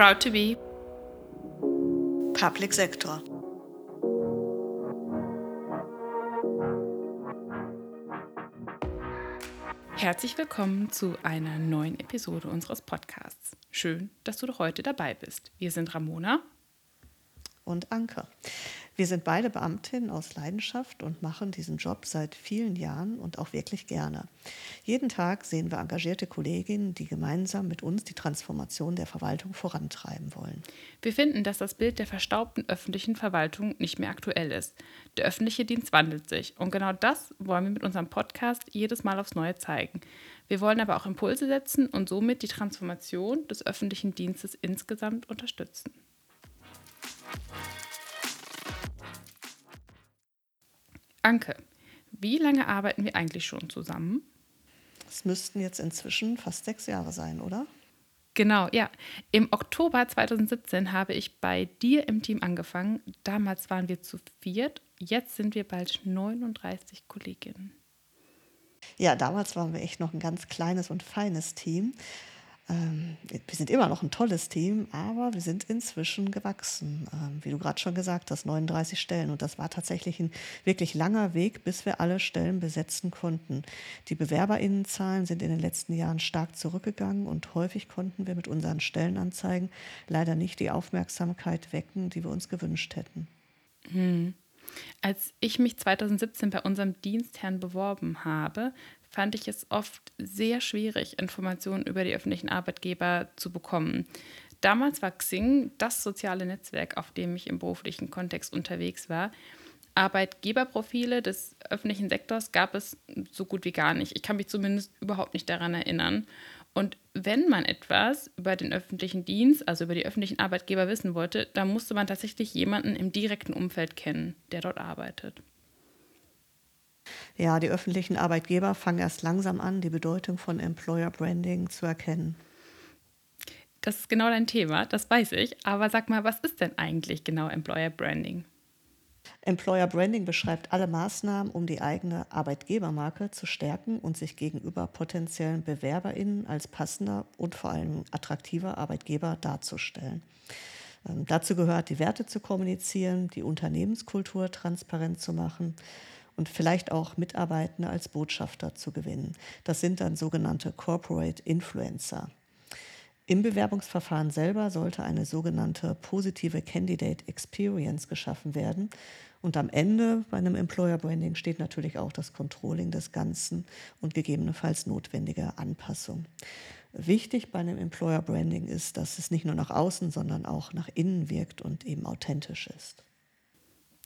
Proud to be Public Sector. Herzlich willkommen zu einer neuen Episode unseres Podcasts. Schön, dass du heute dabei bist. Wir sind Ramona und Anke. Wir sind beide Beamtinnen aus Leidenschaft und machen diesen Job seit vielen Jahren und auch wirklich gerne. Jeden Tag sehen wir engagierte Kolleginnen, die gemeinsam mit uns die Transformation der Verwaltung vorantreiben wollen. Wir finden, dass das Bild der verstaubten öffentlichen Verwaltung nicht mehr aktuell ist. Der öffentliche Dienst wandelt sich und genau das wollen wir mit unserem Podcast jedes Mal aufs Neue zeigen. Wir wollen aber auch Impulse setzen und somit die Transformation des öffentlichen Dienstes insgesamt unterstützen. Anke, wie lange arbeiten wir eigentlich schon zusammen? Es müssten jetzt inzwischen fast sechs Jahre sein, oder? Genau, ja. Im Oktober 2017 habe ich bei dir im Team angefangen. Damals waren wir zu viert. Jetzt sind wir bald 39 Kolleginnen. Ja, damals waren wir echt noch ein ganz kleines und feines Team. Ähm, wir sind immer noch ein tolles Team, aber wir sind inzwischen gewachsen. Ähm, wie du gerade schon gesagt hast, 39 Stellen. Und das war tatsächlich ein wirklich langer Weg, bis wir alle Stellen besetzen konnten. Die Bewerberinnenzahlen sind in den letzten Jahren stark zurückgegangen und häufig konnten wir mit unseren Stellenanzeigen leider nicht die Aufmerksamkeit wecken, die wir uns gewünscht hätten. Hm. Als ich mich 2017 bei unserem Dienstherrn beworben habe, fand ich es oft sehr schwierig, Informationen über die öffentlichen Arbeitgeber zu bekommen. Damals war Xing das soziale Netzwerk, auf dem ich im beruflichen Kontext unterwegs war. Arbeitgeberprofile des öffentlichen Sektors gab es so gut wie gar nicht. Ich kann mich zumindest überhaupt nicht daran erinnern. Und wenn man etwas über den öffentlichen Dienst, also über die öffentlichen Arbeitgeber wissen wollte, dann musste man tatsächlich jemanden im direkten Umfeld kennen, der dort arbeitet. Ja, die öffentlichen Arbeitgeber fangen erst langsam an, die Bedeutung von Employer Branding zu erkennen. Das ist genau dein Thema, das weiß ich. Aber sag mal, was ist denn eigentlich genau Employer Branding? Employer Branding beschreibt alle Maßnahmen, um die eigene Arbeitgebermarke zu stärken und sich gegenüber potenziellen BewerberInnen als passender und vor allem attraktiver Arbeitgeber darzustellen. Ähm, dazu gehört, die Werte zu kommunizieren, die Unternehmenskultur transparent zu machen und vielleicht auch Mitarbeitende als Botschafter zu gewinnen. Das sind dann sogenannte Corporate Influencer. Im Bewerbungsverfahren selber sollte eine sogenannte positive Candidate Experience geschaffen werden. Und am Ende bei einem Employer Branding steht natürlich auch das Controlling des Ganzen und gegebenenfalls notwendige Anpassung. Wichtig bei einem Employer Branding ist, dass es nicht nur nach außen, sondern auch nach innen wirkt und eben authentisch ist.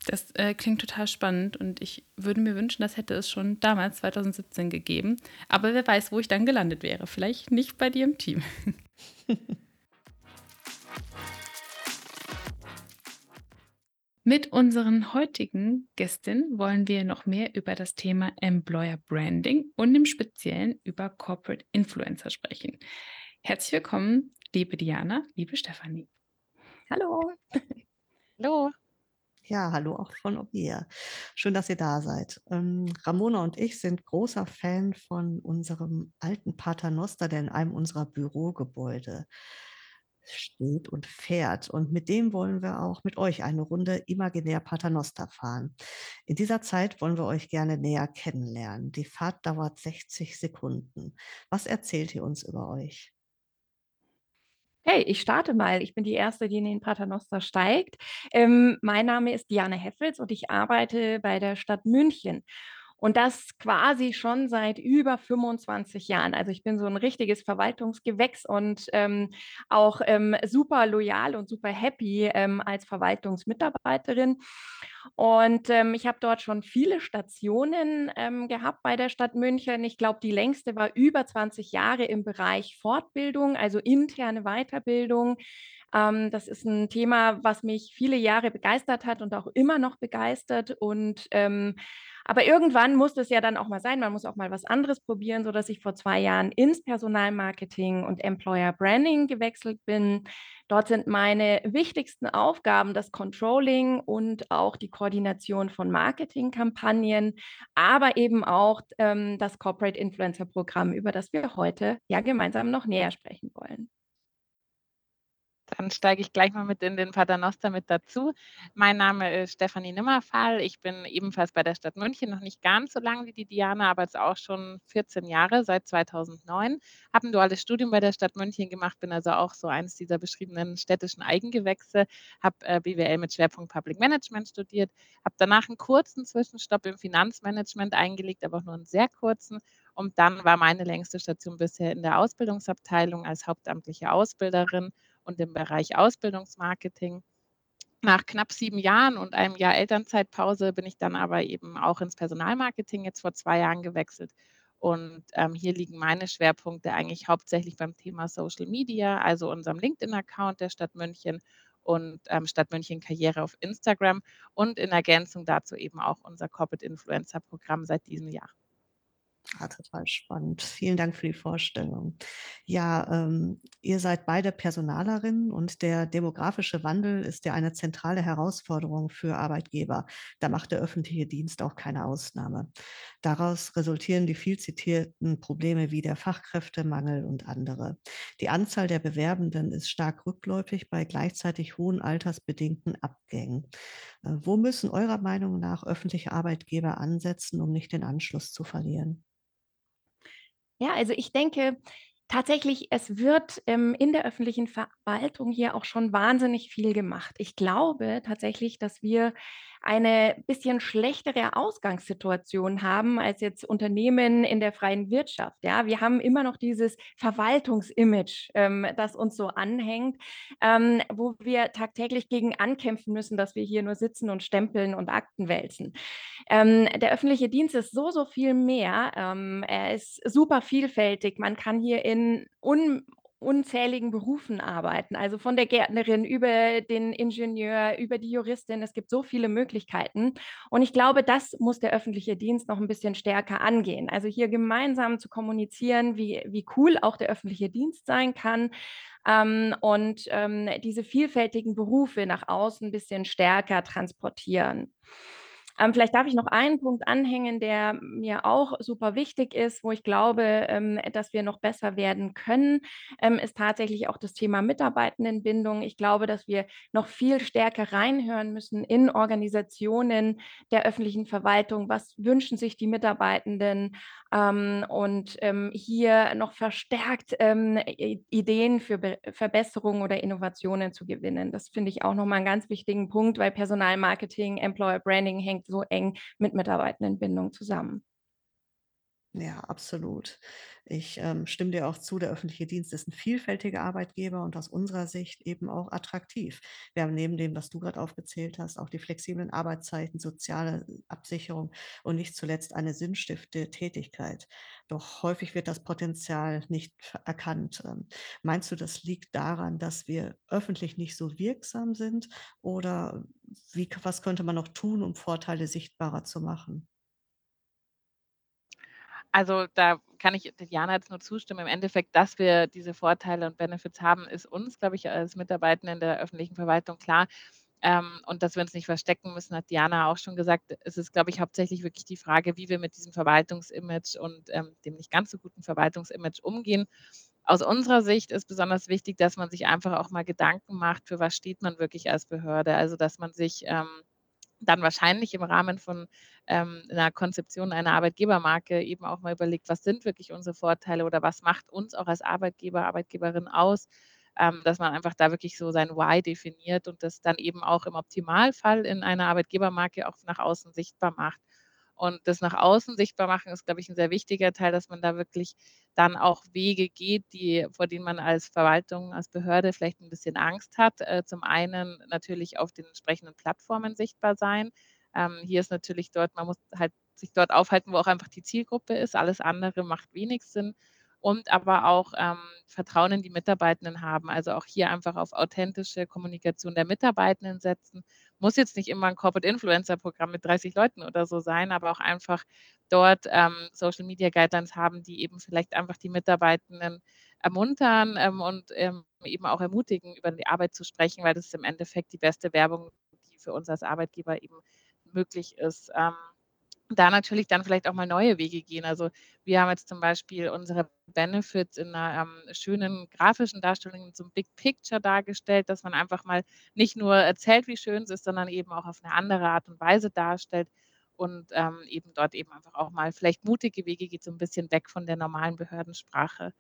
Das äh, klingt total spannend und ich würde mir wünschen, das hätte es schon damals, 2017, gegeben. Aber wer weiß, wo ich dann gelandet wäre. Vielleicht nicht bei dir im Team. Mit unseren heutigen Gästinnen wollen wir noch mehr über das Thema Employer Branding und im Speziellen über Corporate Influencer sprechen. Herzlich willkommen, liebe Diana, liebe Stefanie. Hallo. Hallo. Ja, hallo auch von mir. Schön, dass ihr da seid. Ähm, Ramona und ich sind großer Fan von unserem alten Paternoster, der in einem unserer Bürogebäude steht und fährt. Und mit dem wollen wir auch mit euch eine Runde imaginär Paternoster fahren. In dieser Zeit wollen wir euch gerne näher kennenlernen. Die Fahrt dauert 60 Sekunden. Was erzählt ihr uns über euch? Hey, ich starte mal. Ich bin die Erste, die in den Paternoster steigt. Ähm, mein Name ist Diane Heffels und ich arbeite bei der Stadt München. Und das quasi schon seit über 25 Jahren. Also ich bin so ein richtiges Verwaltungsgewächs und ähm, auch ähm, super loyal und super happy ähm, als Verwaltungsmitarbeiterin. Und ähm, ich habe dort schon viele Stationen ähm, gehabt bei der Stadt München. Ich glaube, die längste war über 20 Jahre im Bereich Fortbildung, also interne Weiterbildung. Ähm, das ist ein Thema, was mich viele Jahre begeistert hat und auch immer noch begeistert. Und ähm, aber irgendwann muss es ja dann auch mal sein, man muss auch mal was anderes probieren, sodass ich vor zwei Jahren ins Personalmarketing und Employer Branding gewechselt bin. Dort sind meine wichtigsten Aufgaben das Controlling und auch die Koordination von Marketingkampagnen, aber eben auch ähm, das Corporate Influencer Programm, über das wir heute ja gemeinsam noch näher sprechen wollen. Dann steige ich gleich mal mit in den Paternoster mit dazu. Mein Name ist Stefanie Nimmerfall. Ich bin ebenfalls bei der Stadt München noch nicht ganz so lange wie die Diana, aber jetzt auch schon 14 Jahre, seit 2009. Habe ein duales Studium bei der Stadt München gemacht, bin also auch so eines dieser beschriebenen städtischen Eigengewächse, habe äh, BWL mit Schwerpunkt Public Management studiert, habe danach einen kurzen Zwischenstopp im Finanzmanagement eingelegt, aber auch nur einen sehr kurzen und dann war meine längste Station bisher in der Ausbildungsabteilung als hauptamtliche Ausbilderin und im Bereich Ausbildungsmarketing. Nach knapp sieben Jahren und einem Jahr Elternzeitpause bin ich dann aber eben auch ins Personalmarketing jetzt vor zwei Jahren gewechselt. Und ähm, hier liegen meine Schwerpunkte eigentlich hauptsächlich beim Thema Social Media, also unserem LinkedIn-Account der Stadt München und ähm, Stadt München Karriere auf Instagram und in Ergänzung dazu eben auch unser Corporate Influencer Programm seit diesem Jahr. Ah, total spannend. Vielen Dank für die Vorstellung. Ja, ähm, ihr seid beide Personalerinnen und der demografische Wandel ist ja eine zentrale Herausforderung für Arbeitgeber. Da macht der öffentliche Dienst auch keine Ausnahme. Daraus resultieren die viel zitierten Probleme wie der Fachkräftemangel und andere. Die Anzahl der Bewerbenden ist stark rückläufig bei gleichzeitig hohen altersbedingten Abgängen. Äh, wo müssen eurer Meinung nach öffentliche Arbeitgeber ansetzen, um nicht den Anschluss zu verlieren? Ja, also ich denke tatsächlich, es wird, ähm, in der öffentlichen Verwaltung hier auch schon wahnsinnig viel gemacht. Ich glaube tatsächlich, dass wir eine bisschen schlechtere Ausgangssituation haben als jetzt Unternehmen in der freien Wirtschaft, ja? Wir haben immer noch dieses Verwaltungsimage, ähm, das uns so anhängt, ähm, wo wir tagtäglich gegen ankämpfen müssen, dass wir hier nur sitzen und stempeln und Akten wälzen. Ähm, der öffentliche Dienst ist so, so viel mehr. Ähm, er ist super vielfältig. Man kann hier in un unzähligen Berufen arbeiten, also von der Gärtnerin über den Ingenieur, über die Juristin. Es gibt so viele Möglichkeiten. Und ich glaube, das muss der öffentliche Dienst noch ein bisschen stärker angehen. Also hier gemeinsam zu kommunizieren, wie, wie cool auch der öffentliche Dienst sein kann. Ähm, und ähm, diese vielfältigen Berufe nach außen ein bisschen stärker transportieren. Ähm, vielleicht darf ich noch einen Punkt anhängen, der mir auch super wichtig ist, wo ich glaube, ähm, dass wir noch besser werden können, ähm, ist tatsächlich auch das Thema Mitarbeitendenbindung. Ich glaube, dass wir noch viel stärker reinhören müssen in Organisationen der öffentlichen Verwaltung. Was wünschen sich die Mitarbeitenden? Ähm, und ähm, hier noch verstärkt ähm, Ideen für Be Verbesserungen oder Innovationen zu gewinnen. Das finde ich auch nochmal einen ganz wichtigen Punkt, weil Personalmarketing, Employer Branding hängt so eng mit Mitarbeitendenbindung zusammen. Ja, absolut. Ich ähm, stimme dir auch zu, der öffentliche Dienst ist ein vielfältiger Arbeitgeber und aus unserer Sicht eben auch attraktiv. Wir haben neben dem, was du gerade aufgezählt hast, auch die flexiblen Arbeitszeiten, soziale Absicherung und nicht zuletzt eine sinnstiftende Tätigkeit. Doch häufig wird das Potenzial nicht erkannt. Ähm, meinst du, das liegt daran, dass wir öffentlich nicht so wirksam sind oder wie, was könnte man noch tun, um Vorteile sichtbarer zu machen? Also, da kann ich Diana jetzt nur zustimmen. Im Endeffekt, dass wir diese Vorteile und Benefits haben, ist uns, glaube ich, als Mitarbeitenden der öffentlichen Verwaltung klar. Ähm, und dass wir uns nicht verstecken müssen, hat Diana auch schon gesagt. Es ist, glaube ich, hauptsächlich wirklich die Frage, wie wir mit diesem Verwaltungsimage und, ähm, dem nicht ganz so guten Verwaltungsimage umgehen. Aus unserer Sicht ist besonders wichtig, dass man sich einfach auch mal Gedanken macht, für was steht man wirklich als Behörde. Also, dass man sich, ähm dann wahrscheinlich im Rahmen von, ähm, 'ner Konzeption einer Arbeitgebermarke eben auch mal überlegt, was sind wirklich unsere Vorteile oder was macht uns auch als Arbeitgeber, Arbeitgeberin aus, ähm, dass man einfach da wirklich so sein Why definiert und das dann eben auch im Optimalfall in einer Arbeitgebermarke auch nach außen sichtbar macht. Und das nach außen sichtbar machen ist, glaube ich, 'n sehr wichtiger Teil, dass man da wirklich dann auch Wege geht, die vor denen man als Verwaltung, als Behörde vielleicht 'n bisschen Angst hat. Äh, zum einen natürlich auf den entsprechenden Plattformen sichtbar sein. Ähm, hier ist natürlich dort man muss halt sich dort aufhalten, wo auch einfach die Zielgruppe ist. Alles andere macht wenig Sinn und aber auch, ähm, Vertrauen in die Mitarbeitenden haben. Also, auch hier einfach auf authentische Kommunikation der Mitarbeitenden setzen. Muss jetzt nicht immer 'n Corporate Influencer Programm mit 30 Leuten oder so sein, aber auch einfach dort, ähm, Social Media Guidelines haben, die eben vielleicht einfach die Mitarbeitenden ermuntern, ähm, und, ähm, eben auch ermutigen, über die Arbeit zu sprechen, weil das ist im Endeffekt die beste Werbung, die für uns als Arbeitgeber eben möglich ist. Da natürlich dann vielleicht auch mal neue Wege gehen. Also, wir haben jetzt zum Beispiel unsere Benefits in 'ner, ähm, schönen grafischen Darstellung, 'nem Big Picture dargestellt, dass man einfach mal nicht nur erzählt, wie schön es ist, sondern eben auch auf 'ne andere Art und Weise darstellt und, ähm, eben dort eben einfach auch mal vielleicht mutige Wege geht, so 'n bisschen weg von der normalen Behördensprache.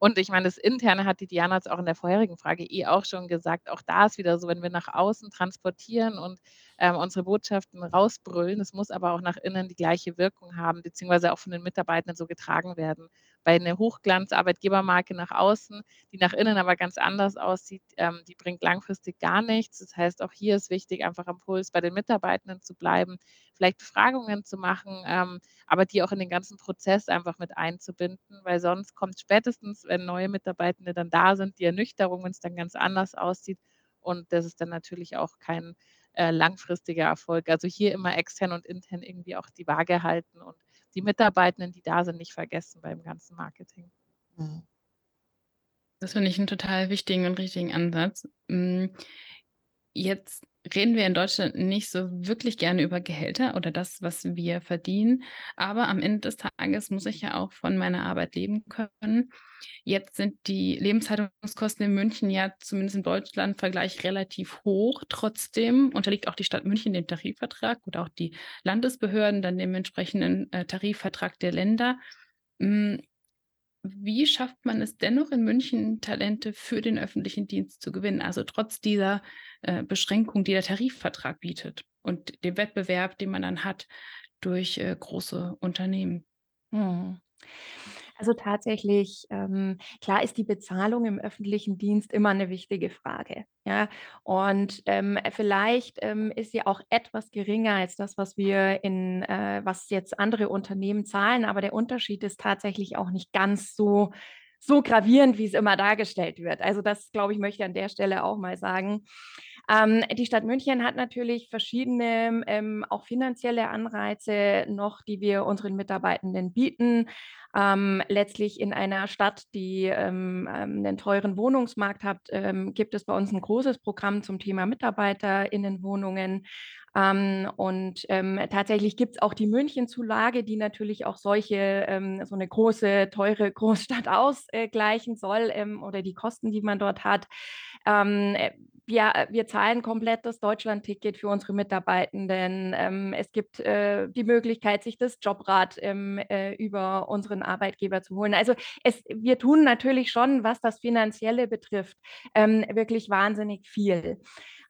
Und ich meine, das Interne hat die Diana jetzt auch in der vorherigen Frage eh auch schon gesagt. Auch da ist wieder so, wenn wir nach außen transportieren und, ähm, unsere Botschaften rausbrüllen, es muss aber auch nach innen die gleiche Wirkung haben, beziehungsweise auch von den Mitarbeitenden so getragen werden. Weil 'ne Hochglanz-Arbeitgebermarke nach außen, die nach innen aber ganz anders aussieht, ähm, die bringt langfristig gar nichts. Das heißt, auch hier ist wichtig, einfach am Puls bei den Mitarbeitenden zu bleiben, vielleicht Befragungen zu machen, ähm, aber die auch in den ganzen Prozess einfach mit einzubinden, weil sonst kommt spätestens, wenn neue Mitarbeitende dann da sind, die Ernüchterung, wenn's dann ganz anders aussieht und das ist dann natürlich auch kein, äh, langfristiger Erfolg. Also, hier immer extern und intern irgendwie auch die Waage halten und die Mitarbeitenden, die da sind, nicht vergessen beim ganzen Marketing. Mhm. Das finde ich 'n total wichtigen und richtigen Ansatz. Hm, jetzt reden wir in Deutschland nicht so wirklich gerne über Gehälter oder das, was wir verdienen, aber am Ende des Tages muss ich ja auch von meiner Arbeit leben können. Jetzt sind die Lebenshaltungskosten in München ja zumindest im Deutschlandvergleich relativ hoch. Trotzdem unterliegt auch die Stadt München dem Tarifvertrag oder auch die Landesbehörden dann dem entsprechenden, äh, Tarifvertrag der Länder. Hm, wie schafft man es dennoch in München, Talente für den öffentlichen Dienst zu gewinnen? Also, trotz dieser, äh, Beschränkung, die der Tarifvertrag bietet und dem Wettbewerb, den man dann hat durch, äh, große Unternehmen. Mhm. Also, tatsächlich, ähm, klar ist die Bezahlung im öffentlichen Dienst immer 'ne wichtige Frage, ja? Und, ähm, vielleicht, ähm, ist sie auch etwas geringer als das, was wir in äh, was jetzt andere Unternehmen zahlen, aber der Unterschied ist tatsächlich auch nicht ganz so so gravierend, wie's immer dargestellt wird. Also, das, glaube ich, möchte ich an der Stelle auch mal sagen. Ähm, die Stadt München hat natürlich verschiedene, ähm, auch finanzielle Anreize noch, die wir unseren Mitarbeitenden bieten. Ähm, letztlich in einer Stadt, die, ähm, ähm, 'nen teuren Wohnungsmarkt hat, ähm, gibt es bei uns 'n großes Programm zum Thema MitarbeiterInnenwohnungen. Ähm, und, ähm, tatsächlich gibt's auch die München-Zulage, die natürlich auch solche ähm, so 'ne große, teure Großstadt aus äh, gleichen soll, oder die Kosten, die man dort hat. Wir äh, wir zahlen komplett das Deutschlandticket für unsere Mitarbeitenden. Ähm, es gibt, äh, die Möglichkeit, sich das Jobrad, ähm, äh, über unseren Arbeitgeber zu holen. Also, es wir tun natürlich schon, was das Finanzielle betrifft, ähm, wirklich wahnsinnig viel.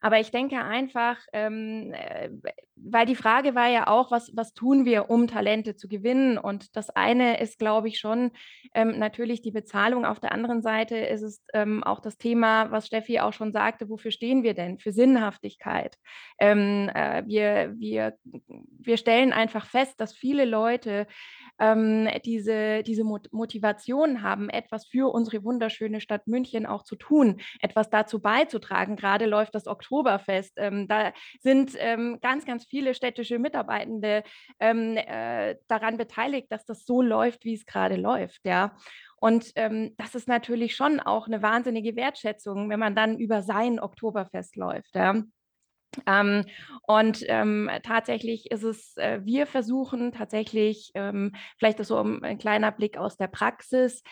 Aber ich denke einfach, ähm, äh, weil die Frage war ja auch: „Was was tun wir, um Talente zu gewinnen?“ Und das eine ist, glaube ich, schon, ähm, natürlich die Bezahlung. Auf der anderen Seite ist es, ähm, auch das Thema, was Steffi auch schon sagte: „Wofür stehen wir denn?“ Für Sinnhaftigkeit. Ähm, äh, wir wir wir stellen einfach fest, dass viele Leute, ähm, diese diese Mot Motivation haben, etwas für unsere wunderschöne Stadt München auch zu tun, etwas dazu beizutragen. Grade läuft das Oktoberfest. Ähm, da sind, ähm, ganz, viele städtische Mitarbeitende, ähm, äh, daran beteiligt, dass das so läuft, wie's grade läuft, ja? Und, ähm, das ist natürlich schon auch 'ne wahnsinnige Wertschätzung, wenn man dann über sein Oktoberfest läuft, ja? Ähm, und, ähm, tatsächlich ist es äh, wir versuchen tatsächlich, ähm vielleicht so 'n 'n kleiner Blick aus der Praxis,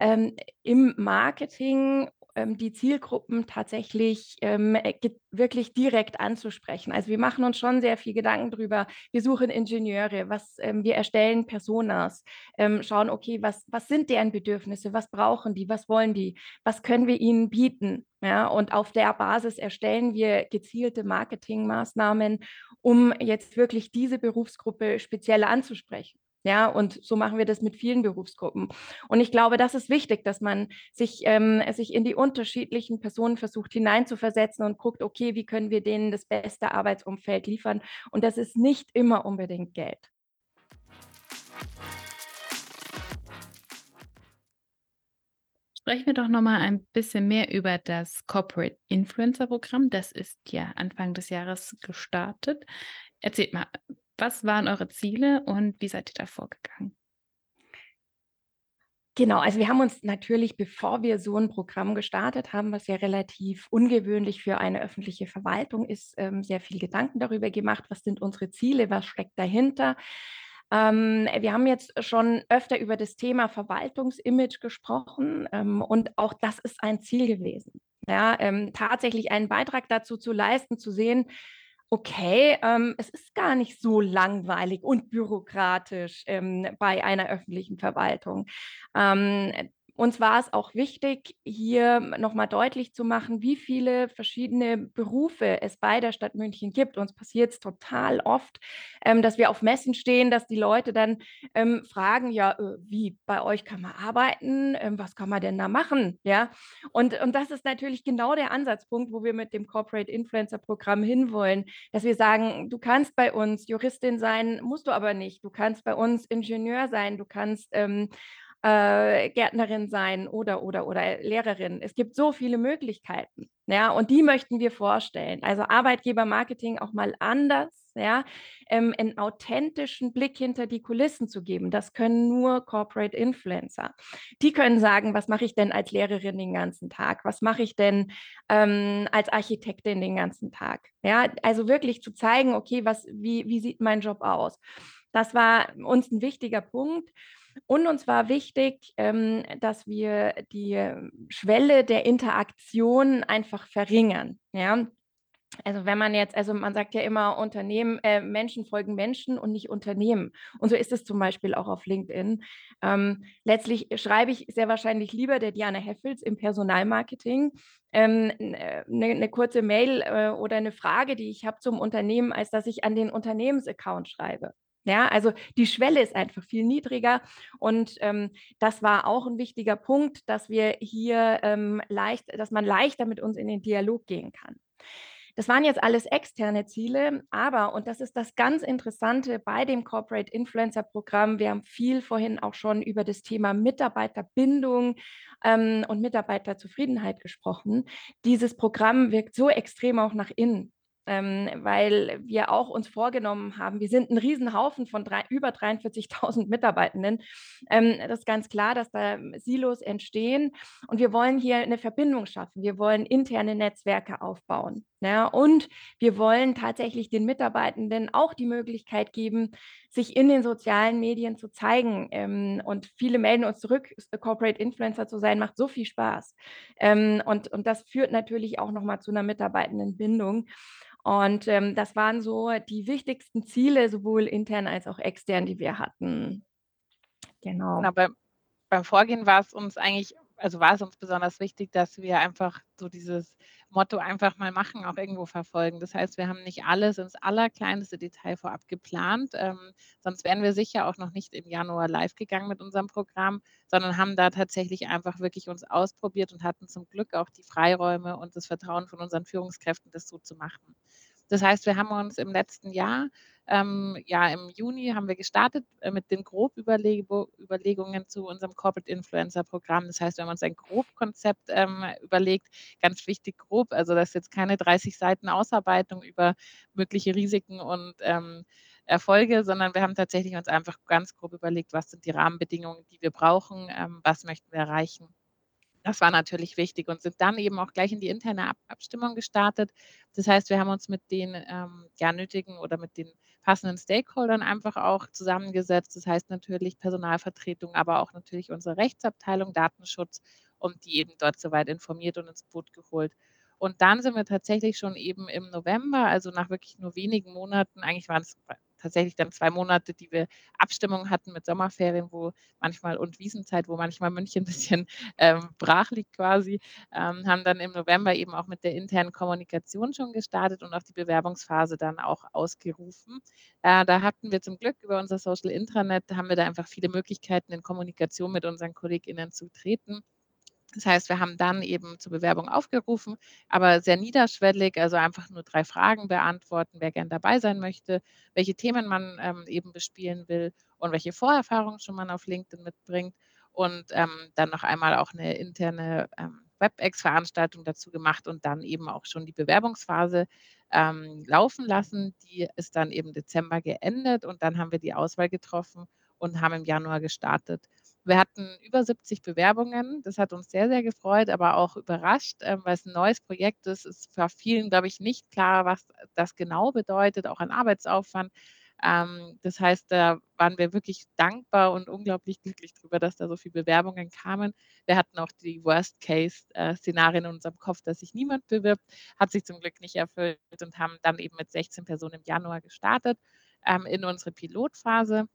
ähm, im Marketing, die Zielgruppen tatsächlich, ähm, äh, wirklich direkt anzusprechen. Also, wir machen uns schon sehr viel Gedanken drüber. Wir suchen Ingenieure, was ähm, wir erstellen Personas, ähm, schauen, okay, was was sind deren Bedürfnisse? Was brauchen die? Was wollen die? Was können wir ihnen bieten? Ja, und auf der Basis erstellen wir gezielte Marketingmaßnahmen, um jetzt wirklich diese Berufsgruppe speziell anzusprechen, ja? Und so machen wir das mit vielen Berufsgruppen. Und ich glaube, das ist wichtig, dass man sich ähm, sich in die unterschiedlichen Personen versucht hineinzuversetzen und guckt: „Okay, wie können wir denen das beste Arbeitsumfeld liefern?“ Und das ist nicht immer unbedingt Geld. Sprechen wir doch noch mal ein bisschen mehr über das Corporate Influencer Programm. Das ist ja Anfang des Jahres gestartet. Erzählt mal, was waren eure Ziele und wie seid ihr da vorgegangen? Genau, also wir haben uns natürlich, bevor wir so ein Programm gestartet haben, was ja relativ ungewöhnlich für eine öffentliche Verwaltung ist, ähm, sehr viel Gedanken darüber gemacht, was sind unsere Ziele, was steckt dahinter. Ähm, wir haben jetzt schon öfter über das Thema Verwaltungsimage gesprochen, ähm, und auch das ist ein Ziel gewesen. Ja, ähm, tatsächlich einen Beitrag dazu zu leisten, zu sehen, okay, ähm, es ist gar nicht so langweilig und bürokratisch, ähm, bei einer öffentlichen Verwaltung. Ähm, uns war es auch wichtig, hier noch mal deutlich zu machen, wie viele verschiedene Berufe es bei der Stadt München gibt. Uns passiert es total oft, ähm, dass wir auf Messen stehen, dass die Leute dann ähm, fragen, ja, äh, wie bei euch kann man arbeiten, ähm, was kann man denn da machen? Ja, und, und das ist natürlich genau der Ansatzpunkt, wo wir mit dem Corporate Influencer Programm hinwollen, dass wir sagen, du kannst bei uns Juristin sein, musst du aber nicht. Du kannst bei uns Ingenieur sein, du kannst ähm, äh, Gärtnerin sein oder, oder, oder Lehrerin. Es gibt so viele Möglichkeiten, ja, und die möchten wir vorstellen. Also Arbeitgebermarketing auch mal anders, ja, ähm, einen authentischen Blick hinter die Kulissen zu geben. Das können nur Corporate Influencer. Die können sagen, was mache ich denn als Lehrerin den ganzen Tag? Was mache ich denn ähm, als Architektin den ganzen Tag? Ja, also wirklich zu zeigen, okay, was, wie, wie sieht mein Job aus? Das war uns ein wichtiger Punkt. Und uns war wichtig, ähm, dass wir die ähm, Schwelle der Interaktion einfach verringern. Ja? Also wenn man jetzt, also man sagt ja immer, Unternehmen, äh, Menschen folgen Menschen und nicht Unternehmen. Und so ist es zum Beispiel auch auf LinkedIn. Ähm, letztlich schreibe ich sehr wahrscheinlich lieber der Diana Heffels im Personalmarketing eine ähm, äh, ne, ne kurze Mail äh, oder eine Frage, die ich habe zum Unternehmen, als dass ich an den Unternehmensaccount schreibe. Ja, also die Schwelle ist einfach viel niedriger und ähm, das war auch ein wichtiger Punkt, dass wir hier ähm, leicht, dass man leichter mit uns in den Dialog gehen kann. Das waren jetzt alles externe Ziele, aber, und das ist das ganz Interessante bei dem Corporate Influencer Programm, wir haben viel vorhin auch schon über das Thema Mitarbeiterbindung ähm, und Mitarbeiterzufriedenheit gesprochen. Dieses Programm wirkt so extrem auch nach innen ähm, weil wir auch uns vorgenommen haben, wir sind ein Riesenhaufen von drei, über 43.000 Mitarbeitenden. Ähm, das ist ganz klar, dass da Silos entstehen und wir wollen hier eine Verbindung schaffen. Wir wollen interne Netzwerke aufbauen. Ja, und wir wollen tatsächlich den Mitarbeitenden auch die Möglichkeit geben, sich in den sozialen Medien zu zeigen. Ähm, und viele melden uns zurück, Corporate Influencer zu sein, macht so viel Spaß. Ähm, und, und das führt natürlich auch nochmal zu einer Mitarbeitendenbindung. Und ähm, das waren so die wichtigsten Ziele, sowohl intern als auch extern, die wir hatten. Genau. Na, beim, beim Vorgehen war es uns eigentlich, also war es uns besonders wichtig, dass wir einfach so dieses Motto einfach mal machen auch irgendwo verfolgen. Das heißt, wir haben nicht alles ins allerkleinste Detail vorab geplant, ähm, sonst wären wir sicher auch noch nicht im Januar live gegangen mit unserem Programm, sondern haben da tatsächlich einfach wirklich uns ausprobiert und hatten zum Glück auch die Freiräume und das Vertrauen von unseren Führungskräften, das so zu machen. Das heißt, wir haben uns im letzten Jahr, ähm, ja, im Juni haben wir gestartet äh, mit den Grobüberlegungen zu unserem Corporate Influencer Programm. Das heißt, wir haben uns ein Grobkonzept ähm, überlegt, ganz wichtig grob, also das ist jetzt keine 30 Seiten Ausarbeitung über mögliche Risiken und ähm, Erfolge, sondern wir haben tatsächlich uns einfach ganz grob überlegt, was sind die Rahmenbedingungen, die wir brauchen, ähm, was möchten wir erreichen. Das war natürlich wichtig und sind dann eben auch gleich in die interne Ab Abstimmung gestartet. Das heißt, wir haben uns mit den ähm, ja, nötigen oder mit den passenden Stakeholdern einfach auch zusammengesetzt. Das heißt natürlich Personalvertretung, aber auch natürlich unsere Rechtsabteilung, Datenschutz und die eben dort soweit informiert und ins Boot geholt. Und dann sind wir tatsächlich schon eben im November, also nach wirklich nur wenigen Monaten, eigentlich waren es tatsächlich dann zwei Monate, die wir Abstimmung hatten mit Sommerferien, wo manchmal und Wiesenzeit, wo manchmal München ein bisschen ähm, brach liegt quasi, ähm, haben dann im November eben auch mit der internen Kommunikation schon gestartet und auch die Bewerbungsphase dann auch ausgerufen. Äh, da hatten wir zum Glück über unser Social Intranet, haben wir da einfach viele Möglichkeiten in Kommunikation mit unseren KollegInnen zu treten. Das heißt, wir haben dann eben zur Bewerbung aufgerufen, aber sehr niederschwellig, also einfach nur drei Fragen beantworten, wer gern dabei sein möchte, welche Themen man ähm, eben bespielen will und welche Vorerfahrungen schon man auf LinkedIn mitbringt und ähm, dann noch einmal auch eine interne ähm, WebEx-Veranstaltung dazu gemacht und dann eben auch schon die Bewerbungsphase ähm, laufen lassen. Die ist dann eben Dezember geendet und dann haben wir die Auswahl getroffen und haben im Januar gestartet Wir hatten über 70 Bewerbungen. Das hat uns sehr, sehr gefreut, aber auch überrascht, ähm, weil es 'n neues Projekt ist. Es war vielen, glaube ich, nicht klar, was das genau bedeutet, auch an Arbeitsaufwand. Ähm, das heißt, da waren wir wirklich dankbar und unglaublich glücklich drüber, dass da so viel Bewerbungen kamen. Wir hatten auch die Worst Case äh, in unserem Kopf, dass sich niemand bewirbt, hat sich zum Glück nicht erfüllt und haben dann eben mit 16 Personen im Januar gestartet, ähm, in unsere Pilotphase.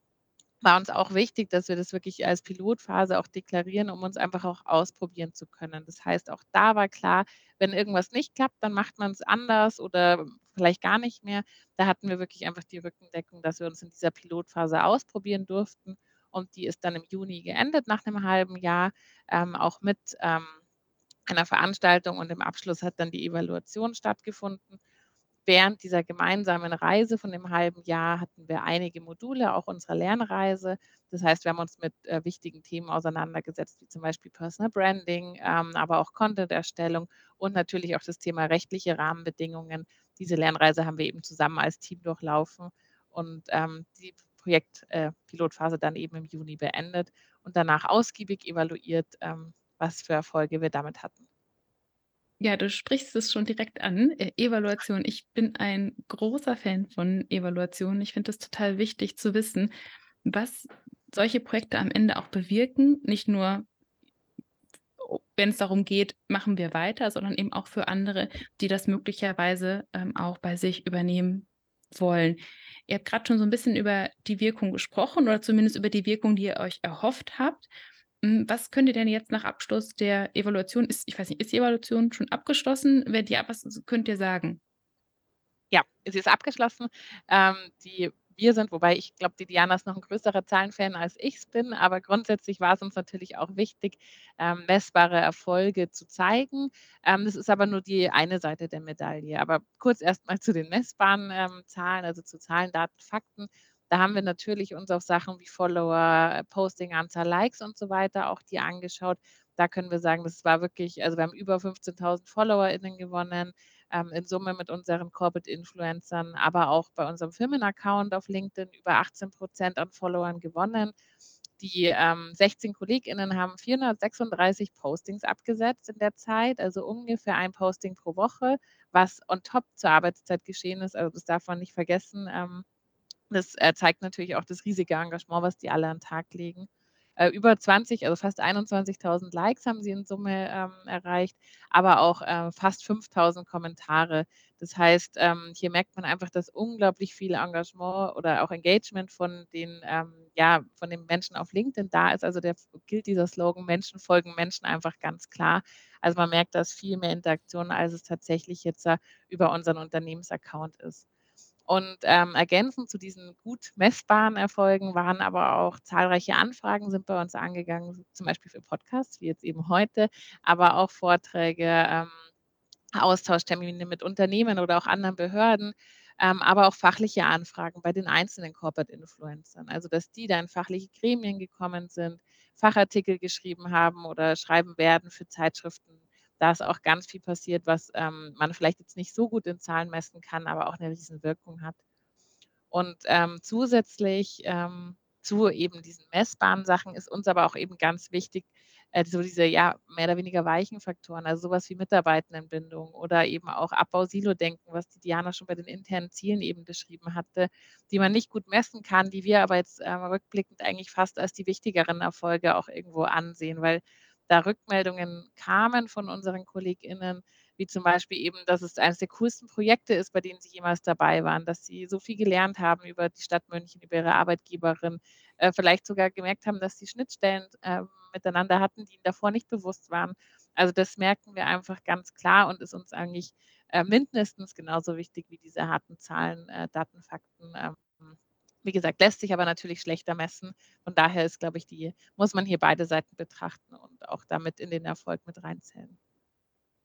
War uns auch wichtig, dass wir das wirklich als Pilotphase auch deklarieren, um uns einfach auch ausprobieren zu können. Das heißt, auch da war klar, wenn irgendwas nicht klappt, dann macht man's anders oder vielleicht gar nicht mehr. Da hatten wir wirklich einfach die Rückendeckung, dass wir uns in dieser Pilotphase ausprobieren durften und die ist dann im Juni geendet nach 'nem halben Jahr, ähm, auch mit, ähm, einer Veranstaltung und im Abschluss hat dann die Evaluation stattgefunden. Während dieser gemeinsamen Reise von dem halben Jahr hatten wir einige Module auch unserer Lernreise. Das heißt, wir haben uns mit, äh, wichtigen Themen auseinandergesetzt, wie zum Beispiel Personal Branding, ähm, aber auch Content-Erstellung und natürlich auch das Thema rechtliche Rahmenbedingungen. Diese Lernreise haben wir eben zusammen als Team durchlaufen und, ähm, die Projekt äh, dann eben im Juni beendet und danach ausgiebig evaluiert, ähm, was für Erfolge wir damit hatten. Ja, du sprichst es schon direkt an, äh, Evaluation. Ich bin ein großer Fan von Evaluation. Ich finde es total wichtig zu wissen, was solche Projekte am Ende auch bewirken. Nicht nur o wenn's darum geht, machen wir weiter, sondern eben auch für andere, die das möglicherweise, ähm, auch bei sich übernehmen wollen. Ihr habt grad schon so 'n bisschen über die Wirkung gesprochen oder zumindest über die Wirkung, die ihr euch erhofft habt. Hm, was könnt ihr denn jetzt nach Abschluss der Evaluation ist ich weiß nicht, ist die Evaluation schon abgeschlossen? Wenn ja, was könnt ihr sagen? Ja, sie ist abgeschlossen. Ähm, die wir sind wobei ich glaube, die Diana ist noch 'n größerer Zahlenfan, als ich's bin, aber grundsätzlich war's uns natürlich auch wichtig, ähm, messbare Erfolge zu zeigen. Ähm, das ist aber nur die eine Seite der Medaille. Aber kurz erst mal zu den messbaren, ähm, Zahlen, also zu Zahlen, Daten, Fakten. Da haben wir natürlich uns auch Sachen wie Follower, Posting-Anzahl, Likes und so weiter auch die angeschaut. Da können wir sagen, das war wirklich also, wir haben über 15.000 FollowerInnen gewonnen, ähm, in Summe mit unseren Corporate Influencern, aber auch bei unserem Firmenaccount auf LinkedIn über 18 % an Followern gewonnen. Die, ähm, 16 KollegInnen haben 436 Postings abgesetzt in der Zeit, also ungefähr 1 Posting pro Woche, was on top zur Arbeitszeit geschehen ist. Also, das darf man nicht vergessen. Ähm, das, äh, zeigt natürlich auch das riesige Engagement, was die alle an 'n Tag legen. Äh, über 20, also fast 21.000 Likes haben sie in Summe, ähm, erreicht, aber auch, äh, fast 5.000 Kommentare. Das heißt, ähm, hier merkt man einfach, dass unglaublich viel Engagement oder auch Engagement von den, ähm ja, von den Menschen auf LinkedIn da ist. Also, der gilt dieser Slogan: „Menschen folgen Menschen“, einfach ganz klar. Also, man merkt, da ist viel mehr Interaktion, als es tatsächlich jetzt da über unseren Unternehmensaccount ist. Und, ähm, ergänzend zu diesen gut messbaren Erfolgen waren aber auch zahlreiche Anfragen sind bei uns angegangen, zum Beispiel für Podcasts, wie jetzt eben heute, aber auch Vorträge, ähm, Austauschtermine mit Unternehmen oder auch anderen Behörden, ähm, aber auch fachliche Anfragen bei den einzelnen Corporate Influencern. Also, dass die da in fachliche Gremien gekommen sind, Fachartikel geschrieben haben oder schreiben werden für Zeitschriften. Da ist auch ganz viel passiert, was, ähm, man vielleicht jetzt nicht so gut in Zahlen messen kann, aber auch 'ne Riesenwirkung hat. Und, ähm, zusätzlich, ähm, zu eben diesen messbaren Sachen ist uns aber auch eben ganz wichtig, äh, so diese, ja, mehr oder weniger weichen Faktoren, also so was wie Mitarbeitendenbindung oder eben auch Abbau Silo-Denken, was die Diana schon bei den internen Zielen eben beschrieben hatte, die man nicht gut messen kann, die wir aber jetzt, ähm, rückblickend eigentlich fast als die wichtigeren Erfolge auch irgendwo ansehen, weil da Rückmeldungen kamen von unseren KollegInnen, wie zum Beispiel eben, dass es eines der coolsten Projekte ist, bei denen sie jemals dabei waren, dass sie so viel gelernt haben über die Stadt München, über ihre Arbeitgeberin, äh, vielleicht sogar gemerkt haben, dass sie Schnittstellen, ähm, miteinander hatten, die ihnen davor nicht bewusst waren. Also, das merken wir einfach ganz klar und ist uns eigentlich, äh, mindestens genauso wichtig wie diese harten Zahlen, äh, Daten, Fakten. Wie gesagt, lässt sich aber natürlich schlechter messen. Von daher ist, glaube ich, die muss man hier beide Seiten betrachten und auch damit in den Erfolg mit reinzählen.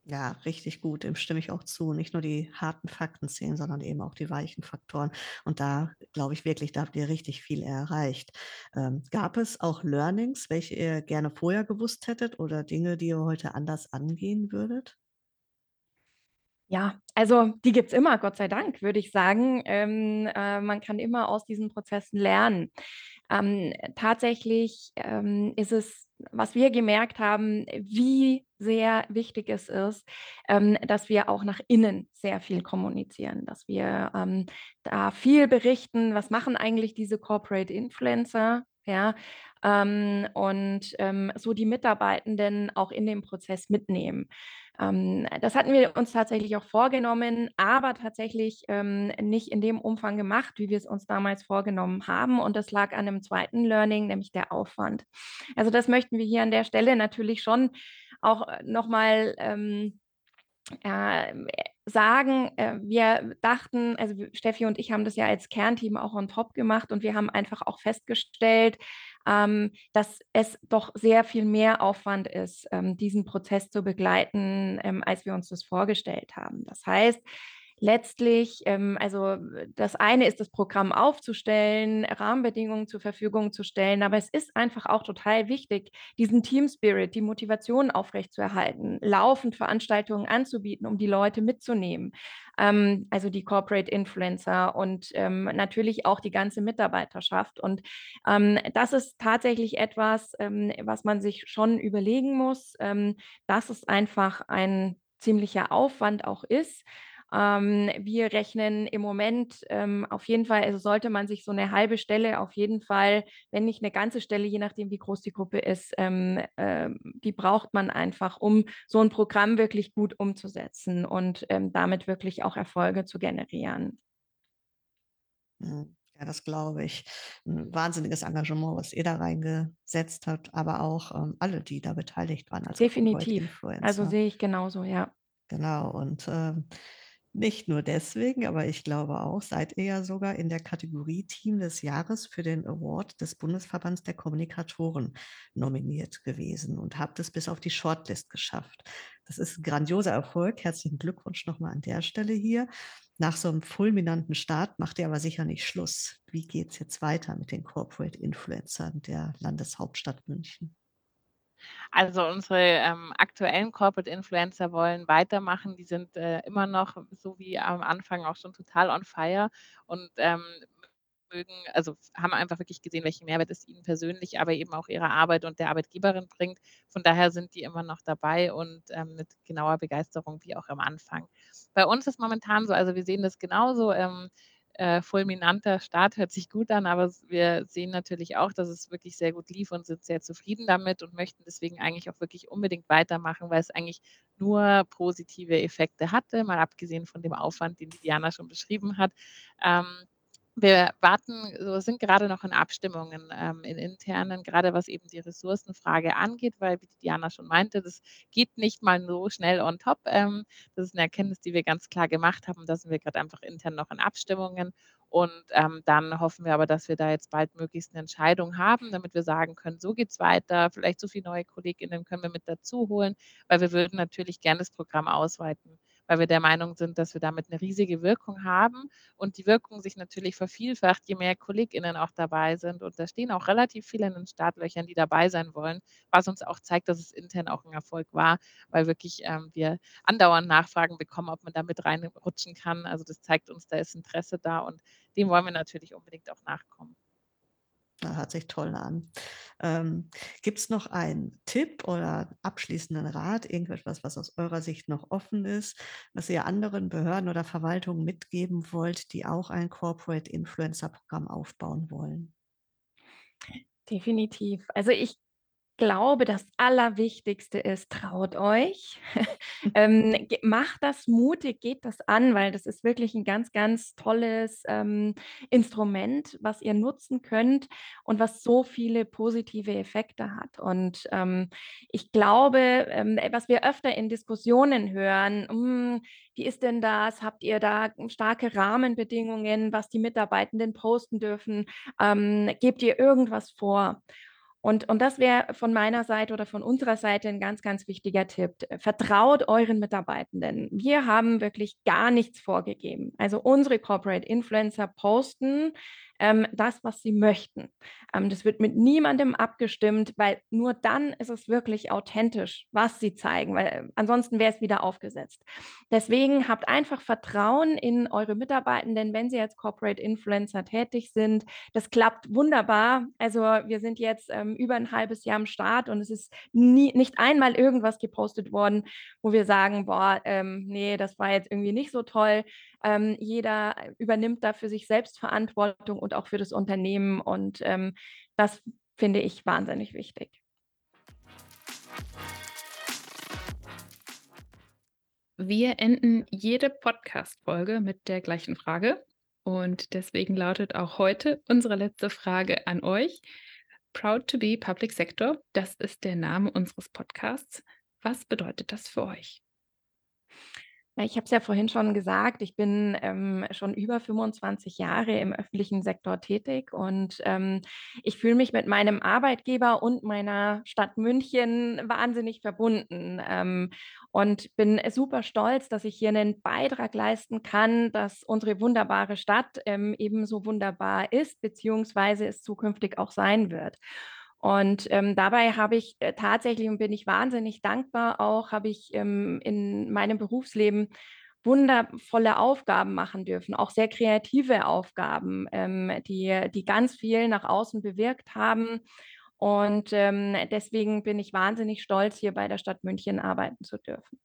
Ja, richtig gut, dem stimme ich auch zu. Nicht nur die harten Fakten zählen, sondern eben auch die weichen Faktoren. Und da glaube ich wirklich, da habt ihr richtig viel erreicht. Ähm, gab es auch Learnings, welche ihr gerne vorher gewusst hättet oder Dinge, die ihr heute anders angehen würdet? Ja, also, die gibt's immer, Gott sei Dank, würde ich sagen. Ähm, äh, man kann immer aus diesen Prozessen lernen. Ähm, tatsächlich ähm, ist es, was wir gemerkt haben, wie sehr wichtig es ist, ähm, dass wir auch nach innen sehr viel kommunizieren, dass wir ähm, da viel berichten, was machen eigentlich diese Corporate Influencer, ja, ähm, und so die Mitarbeitenden auch in den Prozess mitnehmen. Ähm, das hatten wir uns tatsächlich auch vorgenommen, aber tatsächlich ähm, nicht in dem Umfang gemacht, wie wir es uns damals vorgenommen haben. Und das lag an einem zweiten Learning, nämlich der Aufwand. Also das möchten wir hier an der Stelle natürlich schon auch äh, nochmal ähm, äh, sagen, wir dachten, also Steffi und ich haben das ja als Kernteam auch on top gemacht und wir haben einfach auch festgestellt, ähm, dass es doch sehr viel mehr Aufwand ist, ähm, diesen Prozess zu begleiten, ähm, als wir uns das vorgestellt haben. Das heißt, letztlich, ähm, also das eine ist, das Programm aufzustellen, Rahmenbedingungen zur Verfügung zu stellen, aber es ist einfach auch total wichtig, diesen Team Spirit, die Motivation aufrechtzuerhalten, laufend Veranstaltungen anzubieten, um die Leute mitzunehmen. Ähm, also die Corporate Influencer und ähm, natürlich auch die ganze Mitarbeiterschaft. Und ähm, das ist tatsächlich etwas, ähm, was man sich schon überlegen muss, ähm, dass es einfach ein ziemlicher Aufwand auch ist. Ähm, wir rechnen im Moment ähm, auf jeden Fall, also sollte man sich so eine halbe Stelle auf jeden Fall, wenn nicht eine ganze Stelle, je nachdem wie groß die Gruppe ist, ähm, äh, die braucht man einfach, um so ein Programm wirklich gut umzusetzen und ähm, damit wirklich auch Erfolge zu generieren. Mhm. Ja, das glaube ich. Ein wahnsinniges Engagement, was ihr da reingesetzt habt, aber auch ähm, alle, die da beteiligt waren als Definitiv. Also sehe ich genauso, ja. Genau. Und ähm, nicht nur deswegen, aber ich glaube auch, seid ihr ja sogar in der Kategorie Team des Jahres für den Award des Bundesverbands der Kommunikatoren nominiert gewesen und habt es bis auf die Shortlist geschafft. Das ist ein grandioser Erfolg. Herzlichen Glückwunsch nochmal an der Stelle hier. Nach so einem fulminanten Start macht ihr aber sicher nicht Schluss. Wie geht es jetzt weiter mit den Corporate Influencern der Landeshauptstadt München? Also unsere ähm, aktuellen Corporate Influencer wollen weitermachen. Die sind äh, immer noch, so wie am Anfang, auch schon total on fire und ähm, mögen, also haben einfach wirklich gesehen, welchen Mehrwert es ihnen persönlich, aber eben auch ihrer Arbeit und der Arbeitgeberin bringt. Von daher sind die immer noch dabei und ähm, mit genauer Begeisterung wie auch am Anfang. Bei uns ist momentan so, also wir sehen das genauso. Ähm, äh, fulminanter Start hört sich gut an, aber wir sehen natürlich auch, dass es wirklich sehr gut lief und sind sehr zufrieden damit und möchten deswegen eigentlich auch wirklich unbedingt weitermachen, weil es eigentlich nur positive Effekte hatte, mal abgesehen von dem Aufwand, den Diana schon beschrieben hat. Ähm, wir warten so sind gerade noch in Abstimmungen, ähm, in internen, gerade was eben die Ressourcenfrage angeht, weil, wie Diana schon meinte, das geht nicht mal so schnell on top. Ähm, das ist eine Erkenntnis, die wir ganz klar gemacht haben. Da sind wir gerade einfach intern noch in Abstimmungen. Und ähm, dann hoffen wir aber, dass wir da jetzt bald möglichst eine Entscheidung haben, damit wir sagen können, so geht's weiter. Vielleicht so viele neue KollegInnen können wir mit dazu holen, weil wir würden natürlich gerne das Programm ausweiten weil wir der Meinung sind, dass wir damit eine riesige Wirkung haben und die Wirkung sich natürlich vervielfacht, je mehr KollegInnen auch dabei sind. Und da stehen auch relativ viele in den Startlöchern, die dabei sein wollen, was uns auch zeigt, dass es intern auch ein Erfolg war, weil wirklich ähm, wir andauernd Nachfragen bekommen, ob man da mit reinrutschen kann. Also das zeigt uns, da ist Interesse da und dem wollen wir natürlich unbedingt auch nachkommen. Das hört sich toll an. Ähm, Gibt es noch einen Tipp oder abschließenden Rat, irgendetwas, was aus eurer Sicht noch offen ist, was ihr anderen Behörden oder Verwaltungen mitgeben wollt, die auch ein Corporate Influencer Programm aufbauen wollen? Definitiv. Also ich glaube, das Allerwichtigste ist, traut euch. ähm, macht das mutig, geht das an, weil das ist wirklich ein ganz, ganz tolles ähm, Instrument, was ihr nutzen könnt und was so viele positive Effekte hat. Und ähm, ich glaube, ähm, was wir öfter in Diskussionen hören, hm, wie ist denn das? Habt ihr da starke Rahmenbedingungen, was die Mitarbeitenden posten dürfen? Ähm, gebt ihr irgendwas vor? Und und das wäre von meiner Seite oder von unserer Seite ein ganz, ganz wichtiger Tipp. Vertraut euren Mitarbeitenden. Wir haben wirklich gar nichts vorgegeben. Also, unsere Corporate Influencer posten, ähm, das, was sie möchten. Ähm, das wird mit niemandem abgestimmt, weil nur dann ist es wirklich authentisch, was sie zeigen, weil äh, ansonsten wäre es wieder aufgesetzt. Deswegen habt einfach Vertrauen in eure Mitarbeitenden, wenn sie als Corporate Influencer tätig sind. Das klappt wunderbar. Also wir sind jetzt ähm, über ein halbes Jahr am Start und es ist nie, nicht einmal irgendwas gepostet worden, wo wir sagen, boah, ähm, nee, das war jetzt irgendwie nicht so toll. Ähm, jeder übernimmt da für sich selbst Verantwortung und auch für das Unternehmen und ähm, das finde ich wahnsinnig wichtig. Wir enden jede Podcast-Folge mit der gleichen Frage. Und deswegen lautet auch heute unsere letzte Frage an euch. Proud to be Public Sector, das ist der Name unseres Podcasts. Was bedeutet das für euch? Ich habe es ja vorhin schon gesagt, ich bin ähm, schon über 25 Jahre im öffentlichen Sektor tätig und ähm, ich fühle mich mit meinem Arbeitgeber und meiner Stadt München wahnsinnig verbunden ähm, und bin super stolz, dass ich hier einen Beitrag leisten kann, dass unsere wunderbare Stadt ähm, ebenso wunderbar ist, beziehungsweise es zukünftig auch sein wird. Und ähm, dabei habe ich äh, tatsächlich und bin ich wahnsinnig dankbar auch, habe ich ähm, in meinem Berufsleben wundervolle Aufgaben machen dürfen, auch sehr kreative Aufgaben, ähm, die, die ganz viel nach außen bewirkt haben. Und ähm, deswegen bin ich wahnsinnig stolz, hier bei der Stadt München arbeiten zu dürfen.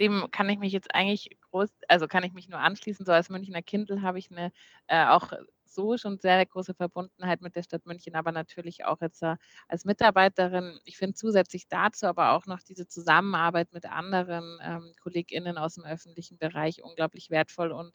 Dem kann ich mich jetzt eigentlich groß also, kann ich mich nur anschließen. So als Münchner Kindl habe ich 'ne, äh, auch so schon sehr große Verbundenheit mit der Stadt München, aber natürlich auch jetzt, als Mitarbeiterin. Ich finde zusätzlich dazu aber auch noch diese Zusammenarbeit mit anderen, ähm, KollegInnen aus'm öffentlichen Bereich unglaublich wertvoll und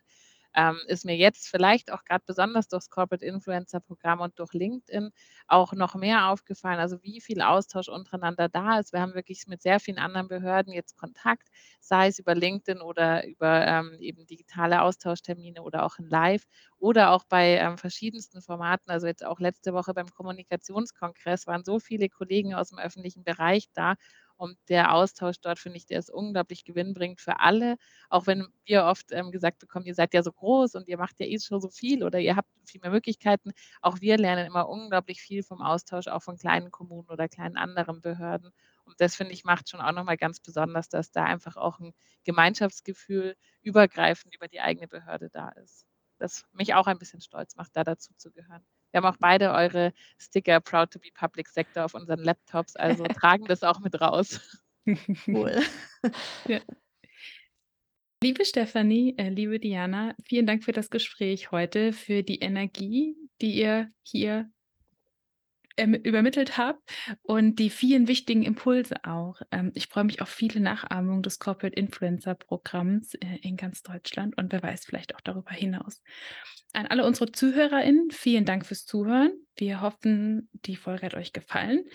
ähm, ist mir jetzt vielleicht auch gerade besonders durchs Corporate Influencer Programm und durch LinkedIn auch noch mehr aufgefallen, also wie viel Austausch untereinander da ist. Wir haben wirklich mit sehr vielen anderen Behörden jetzt Kontakt, sei es über LinkedIn oder über ähm, eben digitale Austauschtermine oder auch in Live oder auch bei ähm, verschiedensten Formaten. Also jetzt auch letzte Woche beim Kommunikationskongress waren so viele Kollegen aus dem öffentlichen Bereich da und der Austausch dort, finde ich, der ist unglaublich gewinnbringend für alle. Auch wenn wir oft ähm, gesagt bekommen, ihr seid ja so groß und ihr macht ja eh schon so viel oder ihr habt viel mehr Möglichkeiten. Auch wir lernen immer unglaublich viel vom Austausch, auch von kleinen Kommunen oder kleinen anderen Behörden. Und das, finde ich, macht schon auch nochmal ganz besonders, dass da einfach auch ein Gemeinschaftsgefühl übergreifend über die eigene Behörde da ist. Das mich auch ein bisschen stolz macht, da dazu zu gehören. Wir haben auch beide eure Sticker Proud to be Public Sector auf unseren Laptops, also tragen das auch mit raus. Cool. Ja. Liebe Stefanie, äh, liebe Diana, vielen Dank für das Gespräch heute, für die Energie, die ihr hier übermittelt habt und die vielen wichtigen Impulse auch. Ähm, ich freue mich auf viele Nachahmungen des Corporate Influencer Programms äh, in ganz Deutschland und wer weiß, vielleicht auch darüber hinaus. An alle unsere ZuhörerInnen, vielen Dank fürs Zuhören. Wir hoffen, die Folge hat euch gefallen.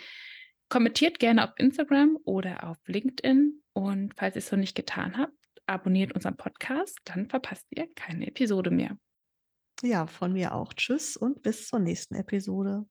Kommentiert gerne auf Instagram oder auf LinkedIn und falls ihr es noch nicht getan habt, abonniert unseren Podcast, dann verpasst ihr keine Episode mehr. Ja, von mir auch. Tschüss und bis zur nächsten Episode.